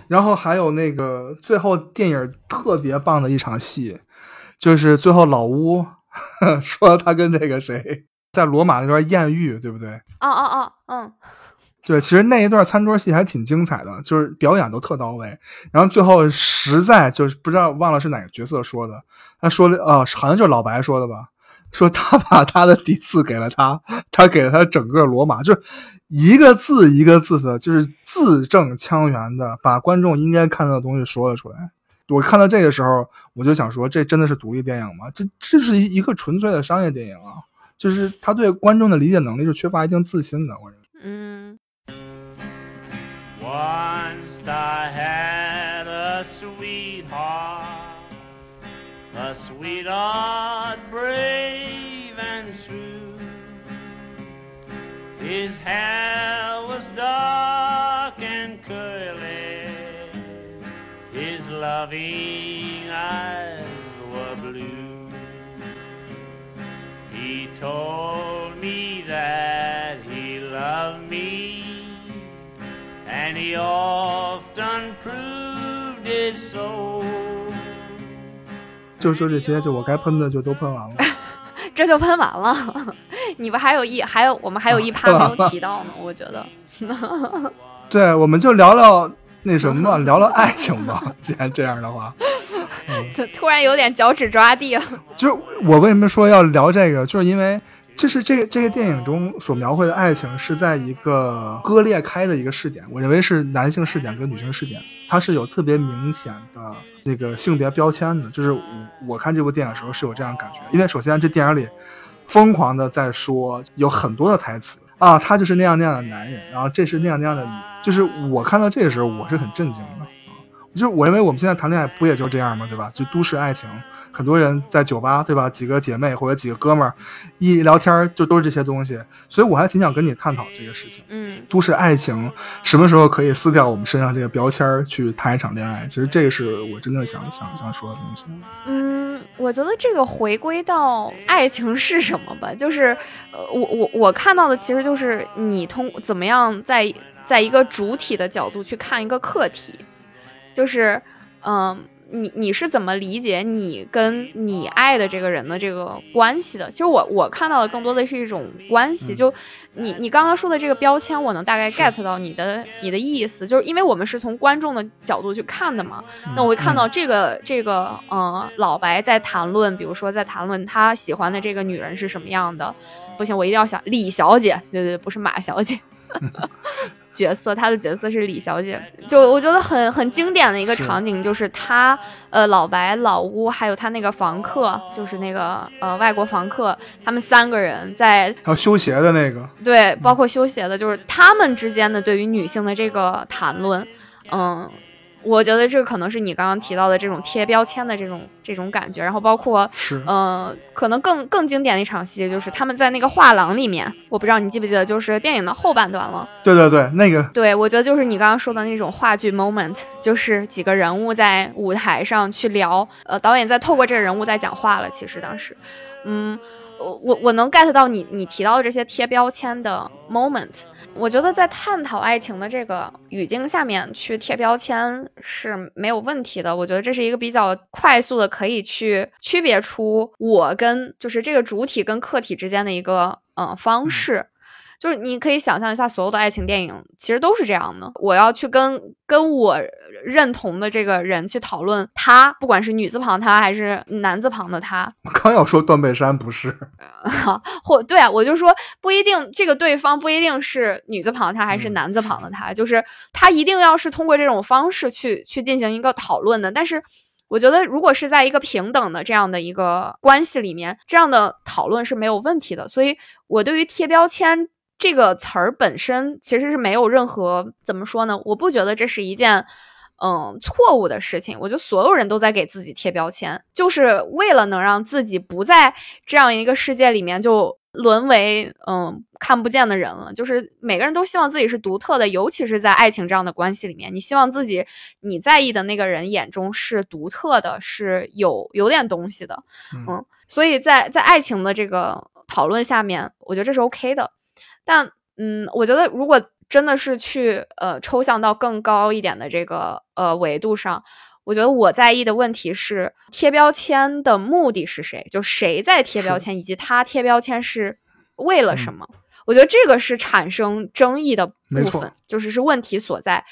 然后还有那个最后电影特别棒的一场戏，就是最后老乌 说他跟这个谁在罗马那段艳遇，对不对？哦哦哦，嗯，对，其实那一段餐桌戏还挺精彩的，就是表演都特到位。然后最后实在就是不知道忘了是哪个角色说的，他说了，呃，好像就是老白说的吧，说他把他的第四给了他，他给了他整个罗马，就是一个字一个字的，就是字正腔圆的把观众应该看到的东西说了出来。我看到这个时候，我就想说，这真的是独立电影吗？这这是一一个纯粹的商业电影啊！就是他对观众的理解能力是缺乏一定自信的，我认为。嗯 Once I had a sweetheart, a sweetheart brave and true. His hair was dark and curly, his loving eyes were blue. He told me that and he often proved it so. 就就这些，就我该喷的就都喷完了。这就喷完了。你不还有一还有我们还有一趴没有提到呢，我觉得。对，我们就聊聊那什么吧，聊聊爱情吧。既然这样的话，突然有点脚趾抓地了。就是我为什么说要聊这个，就是因为就是这个这个电影中所描绘的爱情是在一个割裂开的一个视点，我认为是男性视点跟女性视点，它是有特别明显的那个性别标签的。就是我我看这部电影的时候是有这样感觉，因为首先这电影里疯狂的在说有很多的台词啊，他就是那样那样的男人，然后这是那样那样的女，就是我看到这个时候我是很震惊的。啊就是我认为我们现在谈恋爱不也就这样吗？对吧？就都市爱情，很多人在酒吧，对吧？几个姐妹或者几个哥们儿一聊天儿就都是这些东西，所以我还挺想跟你探讨这个事情。嗯都市爱情什么时候可以撕掉我们身上这个标签儿去谈一场恋爱？其实这个是我真正想想想说的东西。嗯，我觉得这个回归到爱情是什么吧，就是呃，我我我看到的其实就是你通怎么样在在一个主体的角度去看一个课题，就是嗯。你你是怎么理解你跟你爱的这个人的这个关系的？其实我我看到的更多的是一种关系。就你你刚刚说的这个标签，我能大概 get 到你的你的意思，就是因为我们是从观众的角度去看的嘛。那我会看到这个这个呃老白在谈论，比如说在谈论他喜欢的这个女人是什么样的。不行，我一定要想李小姐，对对对，不是马小姐。角色，她的角色是李小姐，就我觉得很很经典的一个场景，就是她呃老白、老乌还有他那个房客，就是那个呃外国房客，他们三个人在还有修鞋的那个，对，包括修鞋的，就是他们之间的对于女性的这个谈论，嗯，我觉得这个可能是你刚刚提到的这种贴标签的这种这种感觉，然后包括是呃，可能更更经典的一场戏就是他们在那个画廊里面，我不知道你记不记得，就是电影的后半段了。对对对，那个对，我觉得就是你刚刚说的那种话剧 moment，就是几个人物在舞台上去聊，呃，导演在透过这个人物在讲话了。其实当时，嗯，我我我能 get 到你你提到的这些贴标签的 moment。我觉得在探讨爱情的这个语境下面去贴标签是没有问题的。我觉得这是一个比较快速的可以去区别出我跟就是这个主体跟客体之间的一个嗯方式。就是你可以想象一下，所有的爱情电影其实都是这样的。我要去跟跟我认同的这个人去讨论他，不管是女字旁他还是男字旁的他，我 刚要说断背山不是，或对啊，我就说不一定这个对方不一定是女字旁的他还是嗯男字旁的他，就是他一定要是通过这种方式去去进行一个讨论的。但是我觉得，如果是在一个平等的这样的一个关系里面，这样的讨论是没有问题的。所以我对于贴标签这个词儿本身其实是没有任何怎么说呢？我不觉得这是一件。嗯，错误的事情，我觉得所有人都在给自己贴标签，就是为了能让自己不在这样一个世界里面就沦为嗯看不见的人了。就是每个人都希望自己是独特的，尤其是在爱情这样的关系里面，你希望自己你在意的那个人眼中是独特的，是有有点东西的。嗯，所以在在爱情的这个讨论下面，我觉得这是 OK 的。但嗯，我觉得如果真的是去呃抽象到更高一点的这个呃维度上，我觉得我在意的问题是贴标签的目的是谁，就谁在贴标签，以及他贴标签是为了什嗯么。我觉得这个是产生争议的部分，就是是问题所在。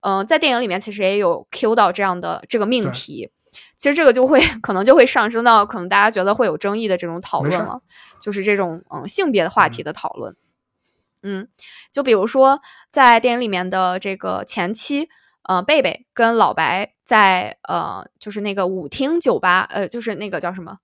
嗯、在电影里面其实也有 Q 到这样的这个命题，其实这个就会 可能就会上升到可能大家觉得会有争议的这种讨论了，就是这种嗯性别的话题的讨论。嗯，就比如说在电影里面的这个前妻，呃，贝贝跟老白在呃，就是那个舞厅酒吧，呃，就是那个叫什么，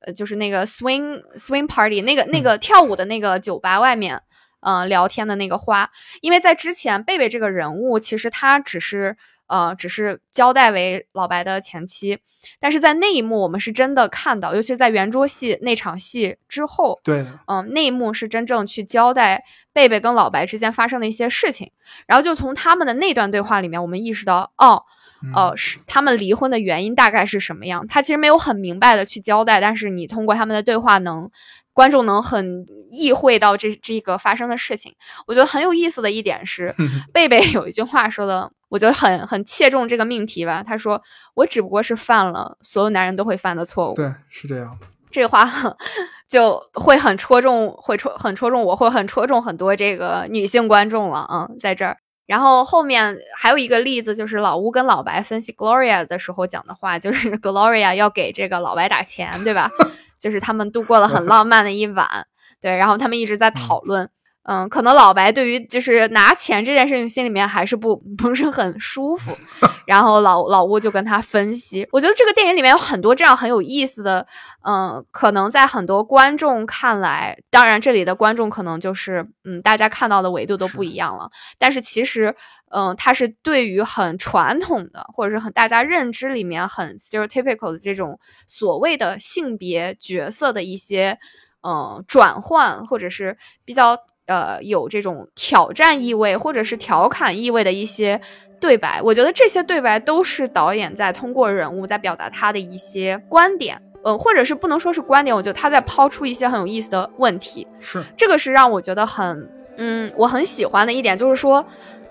呃，就是那个 swing swing party 那个那个跳舞的那个酒吧外面，呃，聊天的那个花，因为在之前贝贝这个人物，其实他只是呃，只是交代为老白的前妻，但是在那一幕我们是真的看到，尤其是在圆桌戏那场戏之后，嗯，那一幕是真正去交代贝贝跟老白之间发生的一些事情，然后就从他们的那段对话里面，我们意识到，哦，嗯呃，是他们离婚的原因大概是什么样？他其实没有很明白的去交代，但是你通过他们的对话能，观众能很意会到这这个发生的事情。我觉得很有意思的一点是，贝贝有一句话说的，我觉得很很切中这个命题吧。他说：“我只不过是犯了所有男人都会犯的错误。”对，是这样。这话 就会很戳中，会戳很戳中我，会很戳中很多这个女性观众了，嗯，在这儿。然后后面还有一个例子，就是老吴跟老白分析 Gloria 的时候讲的话，就是 Gloria 要给这个老白打钱，对吧？就是他们度过了很浪漫的一晚，对，然后他们一直在讨论。嗯，可能老白对于就是拿钱这件事情心里面还是不 不是很舒服，然后老老吴就跟他分析，我觉得这个电影里面有很多这样很有意思的，嗯，可能在很多观众看来，当然这里的观众可能就是嗯，大家看到的维度都不一样了，但是其实，嗯，它是对于很传统的或者是很大家认知里面很 stereotypical 的这种所谓的性别角色的一些，嗯，转换或者是比较。呃，有这种挑战意味或者是调侃意味的一些对白，我觉得这些对白都是导演在通过人物在表达他的一些观点，呃，或者是不能说是观点，我觉得他在抛出一些很有意思的问题，是这个是让我觉得很，嗯，我很喜欢的一点，就是说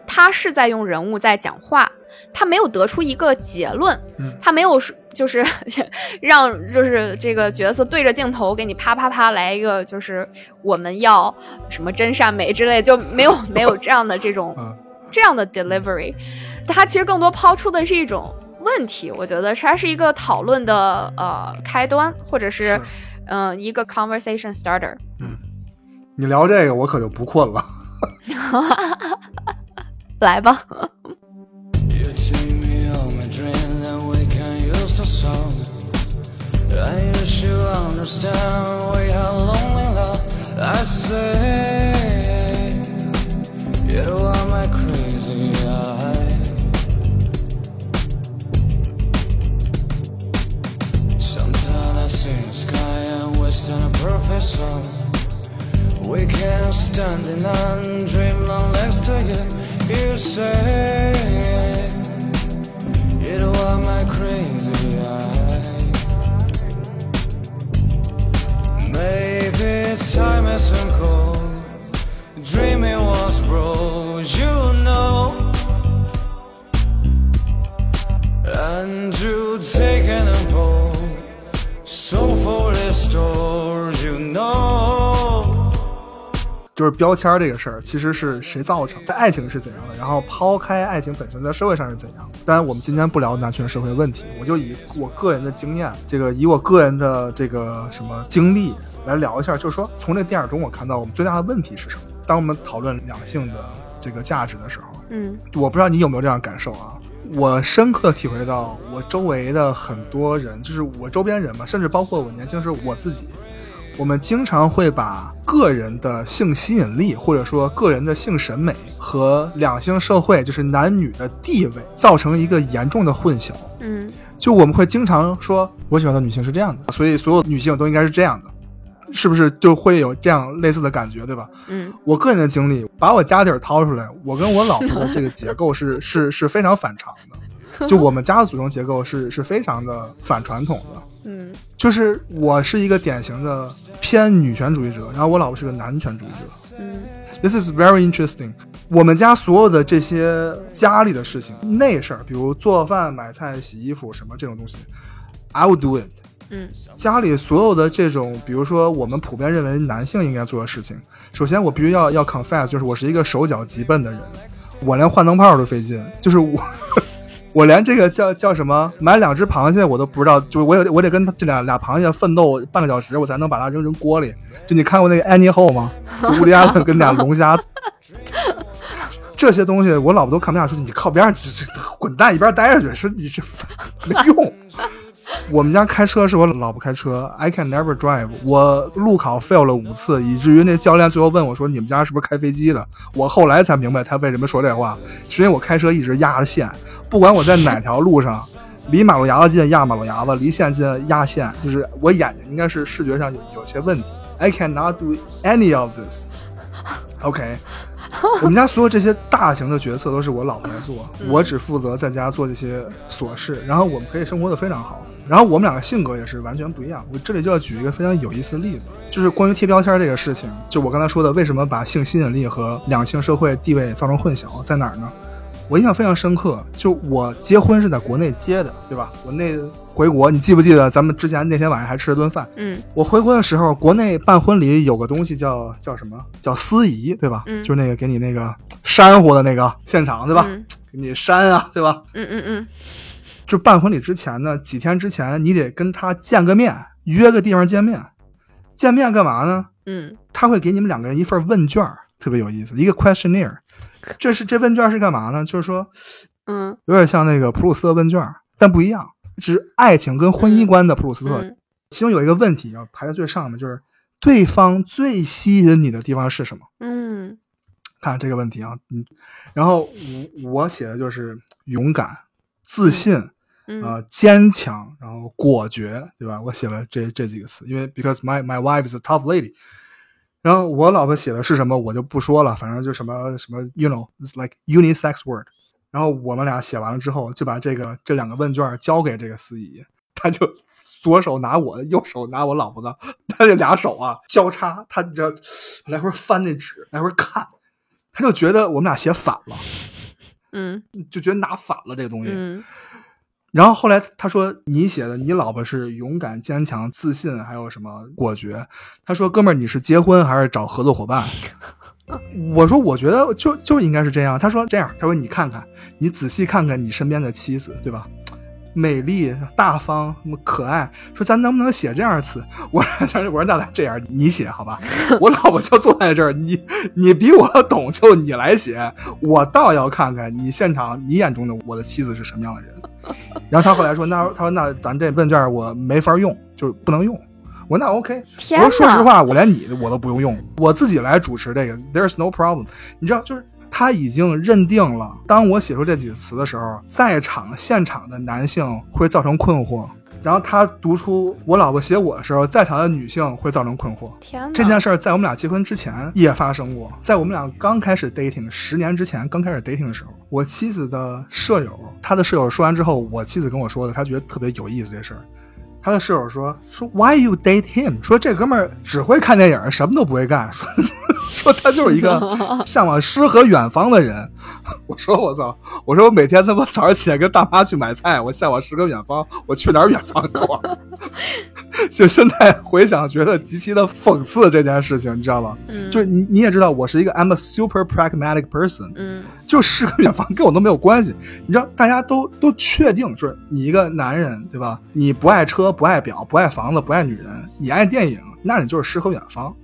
他是在用人物在讲话，他没有得出一个结论，嗯。他没有是 就是 让就是这个角色对着镜头给你啪啪啪来一个就是我们要什么真善美之类，就没有没有这样的这种 嗯。这样的 delivery，他其实更多抛出的是一种问题，我觉得它是一个讨论的呃开端，或者是是。嗯、呃一个 conversation starter。嗯你聊这个，我可就不困了。来吧，You take me on my dream, that we can use the song. I wish you understand we are lonely love. I say you are my crazy 标签儿这个事儿，其实是谁造成？在爱情是怎样的？然后抛开爱情本身，在社会上是怎样的？当然，我们今天不聊男权社会问题，我就以我个人的经验，这个以我个人的这个什么经历来聊一下，就是说从这电影中我看到我们最大的问题是什么？当我们讨论两性的这个价值的时候，嗯我不知道你有没有这样感受啊？我深刻体会到，我周围的很多人，就是我周边人嘛，甚至包括我年轻时候我自己，我们经常会把个人的性吸引力，或者说个人的性审美和两性社会，就是男女的地位，造成一个严重的混淆。嗯就我们会经常说，我喜欢的女性是这样的，所以所有女性都应该是这样的，是不是就会有这样类似的感觉，对吧？嗯我个人的经历，把我家底儿掏出来，我跟我老婆的这个结构是 是是非常反常的，就我们家的组成结构是是非常的反传统的。嗯就是我是一个典型的偏女权主义者，然后我老婆是个男权主义者。嗯 This is very interesting。我们家所有的这些家里的事情、内事儿，比如做饭、买菜、洗衣服什么这种东西，I will do it。嗯家里所有的这种，比如说我们普遍认为男性应该做的事情，首先我必须要要 confess，就是我是一个手脚极笨的人，我连换灯泡都费劲，就是我。我连这个叫叫什么买两只螃蟹我都不知道，就是我有我得跟这俩俩螃蟹奋斗半个小时，我才能把它扔扔锅里。就你看过那个 Annie Hall 吗？就乌迪艾伦跟俩龙虾，这些东西我老婆都看不下去。你靠边滚蛋一边待着去，说你这没用。我们家开车是我老婆开车，I can never drive。我路考 fail 了五次，以至于那教练最后问我说：“你们家是不是开飞机的？”我后来才明白他为什么说这话，是因为我开车一直压着线，不管我在哪条路上，离马路牙子近压马路牙子，离线近压线，就是我眼睛应该是视觉上有有些问题。I cannot do any of this。OK，我们家所有这些大型的决策都是我老婆来做，我只负责在家做这些琐事，然后我们可以生活的非常好。然后我们两个性格也是完全不一样。我这里就要举一个非常有意思的例子，就是关于贴标签这个事情。就我刚才说的，为什么把性吸引力和两性社会地位造成混淆，在哪儿呢？我印象非常深刻，就我结婚是在国内结的，对吧？我那回国，你记不记得咱们之前那天晚上还吃了顿饭？嗯我回国的时候，国内办婚礼有个东西叫叫什么？叫司仪，对吧？嗯就是那个给你那个煽乎的那个现场，对吧？嗯给你煽啊，对吧？嗯嗯嗯就办婚礼之前呢，几天之前你得跟他见个面，约个地方见面。见面干嘛呢？嗯他会给你们两个人一份问卷，特别有意思，一个 questionnaire。这是这问卷是干嘛呢？就是说嗯有点像那个普鲁斯特问卷，但不一样，是爱情跟婚姻观的普鲁斯特。嗯其中有一个问题要排在最上面，就是对方最吸引你的地方是什么？嗯看这个问题啊，嗯，然后我我写的就是勇敢、自信，嗯呃，坚强，然后果决，对吧？我写了这这几个词，因为 because my my wife is a tough lady。然后我老婆写的是什么，我就不说了，反正就什么什么，you know，it's like unisex word。然后我们俩写完了之后，就把这个这两个问卷交给这个司仪，他就左手拿我的，右手拿我老婆的，他这俩手啊交叉，他这来回翻那纸，来回看，他就觉得我们俩写反了，嗯就觉得拿反了这个东西。嗯然后后来他说你写的，你老婆是勇敢、坚强、自信，还有什么果决？他说哥们儿，你是结婚还是找合作伙伴？我说我觉得就就应该是这样。他说这样，他说你看看，你仔细看看你身边的妻子，对吧？美丽、大方、什么可爱，说咱能不能写这样的词？我说 我说那来这样，你写好吧？我老婆就坐在这儿，你你比我懂，就你来写，我倒要看看你现场你眼中的我的妻子是什么样的人。然后他后来说，那他说那咱这问卷我没法用，就是不能用。我说那 OK，天我说说实话，我连你我都不用用，我自己来主持这个，There's no problem。你知道，就是他已经认定了，当我写出这几个词的时候，在场现场的男性会造成困惑，然后他读出我老婆写我的时候，在场的女性会造成困惑。天哪！这件事儿在我们俩结婚之前也发生过，在我们俩刚开始 dating 十年之前，刚开始 dating 的时候，我妻子的舍友，他的舍友说完之后，我妻子跟我说的，她觉得特别有意思这事儿。他的舍友说说 Why you date him？说这哥们儿只会看电影，什么都不会干。说说他就是一个 向往诗和远方的人。我说我操！我说我每天他妈早上起来跟大妈去买菜，我向往诗和远方，我去哪儿远方去啊？就现在回想，觉得极其的讽刺这件事情，你知道吧？嗯就你你也知道，我是一个 I'm a super pragmatic person，嗯就诗和远方跟我都没有关系。你知道，大家都都确定，就是你一个男人，对吧？你不爱车，不爱表，不爱房子，不爱女人，你爱电影，那你就是诗和远方。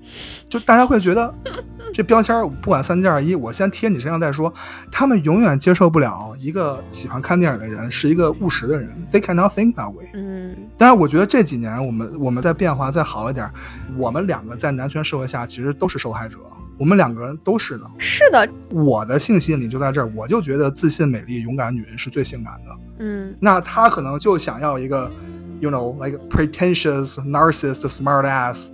就大家会觉得这标签不管三七二十一，我先贴你身上再说。他们永远接受不了一个喜欢看电影的人是一个务实的人，They cannot think that way。嗯但是，我觉得这几年我们我们在变化再好一点，我们两个在男权社会下其实都是受害者，我们两个人都是的。是的，我的性吸引力就在这儿，我就觉得自信、美丽、勇敢女人是最性感的。嗯那他可能就想要一个，you know like pretentious narcissist smart ass。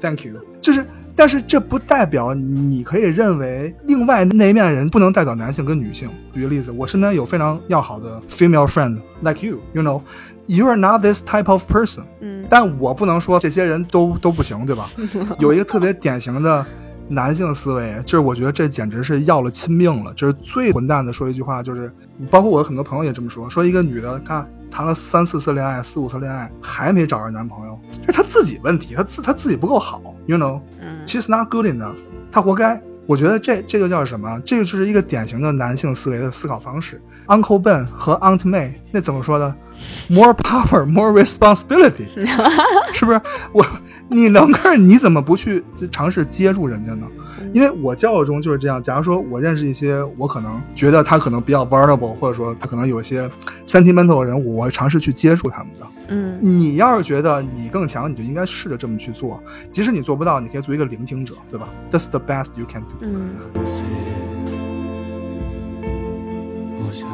Thank you，就是。但是这不代表你可以认为另外那一面人不能代表男性跟女性。举个例子，我身边有非常要好的 female friend like you，you know，you are not this type of person。嗯但我不能说这些人都都不行，对吧？有一个特别典型的男性思维，就是我觉得这简直是要了亲命了。就是最混蛋的说一句话，就是包括我很多朋友也这么说，说一个女的看谈了三四次恋爱、四五次恋爱还没找着男朋友，这是她自己问题，她自她自己不够好，you know。嗯 She's not good enough，她活该。我觉得这这个叫什么？这个就是一个典型的男性思维的思考方式。Uncle Ben 和 Aunt May 那怎么说的？More power, more responsibility，是不是？我你能干，你怎么不去尝试接住人家呢？因为我教育中就是这样。假如说我认识一些我可能觉得他可能比较 vulnerable，或者说他可能有一些 sentimental 的人物，我会尝试去接触他们的。嗯你要是觉得你更强，你就应该试着这么去做。即使你做不到，你可以做一个聆听者，对吧？That's the best you can do。嗯我想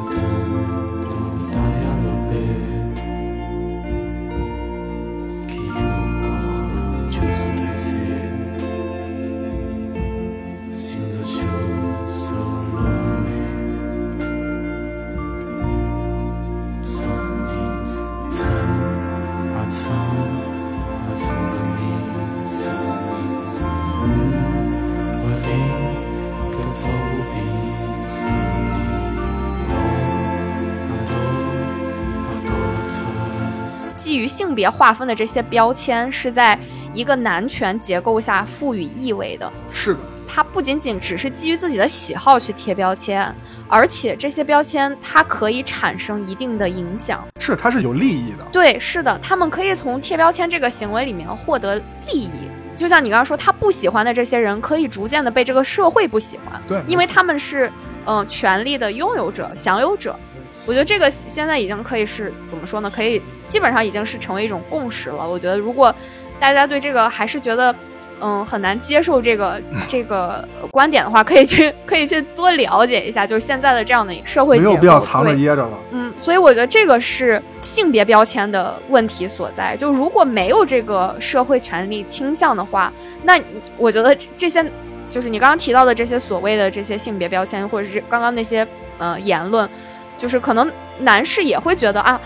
别划分的这些标签是在一个男权结构下赋予意味的。是的，它不仅仅只是基于自己的喜好去贴标签，而且这些标签它可以产生一定的影响。是它是有利益的。对，是的，他们可以从贴标签这个行为里面获得利益。就像你刚刚说，他不喜欢的这些人，可以逐渐的被这个社会不喜欢，对，因为他们是嗯、呃权力的拥有者、享有者。我觉得这个现在已经可以是怎么说呢？可以基本上已经是成为一种共识了。我觉得如果大家对这个还是觉得嗯很难接受这个 这个观点的话，可以去可以去多了解一下，就是现在的这样的社会没有必要藏着掖着了。嗯，所以我觉得这个是性别标签的问题所在。就如果没有这个社会权利倾向的话，那我觉得这些就是你刚刚提到的这些所谓的这些性别标签，或者是刚刚那些呃言论，就是可能男士也会觉得啊，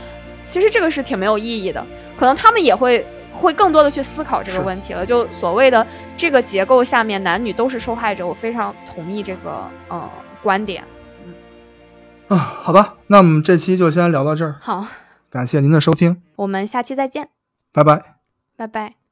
其实这个是挺没有意义的，可能他们也会会更多的去思考这个问题了。就所谓的这个结构下面，男女都是受害者，我非常同意这个呃观点。嗯啊，好吧，那我们这期就先聊到这儿，好，感谢您的收听，我们下期再见，拜拜。拜拜。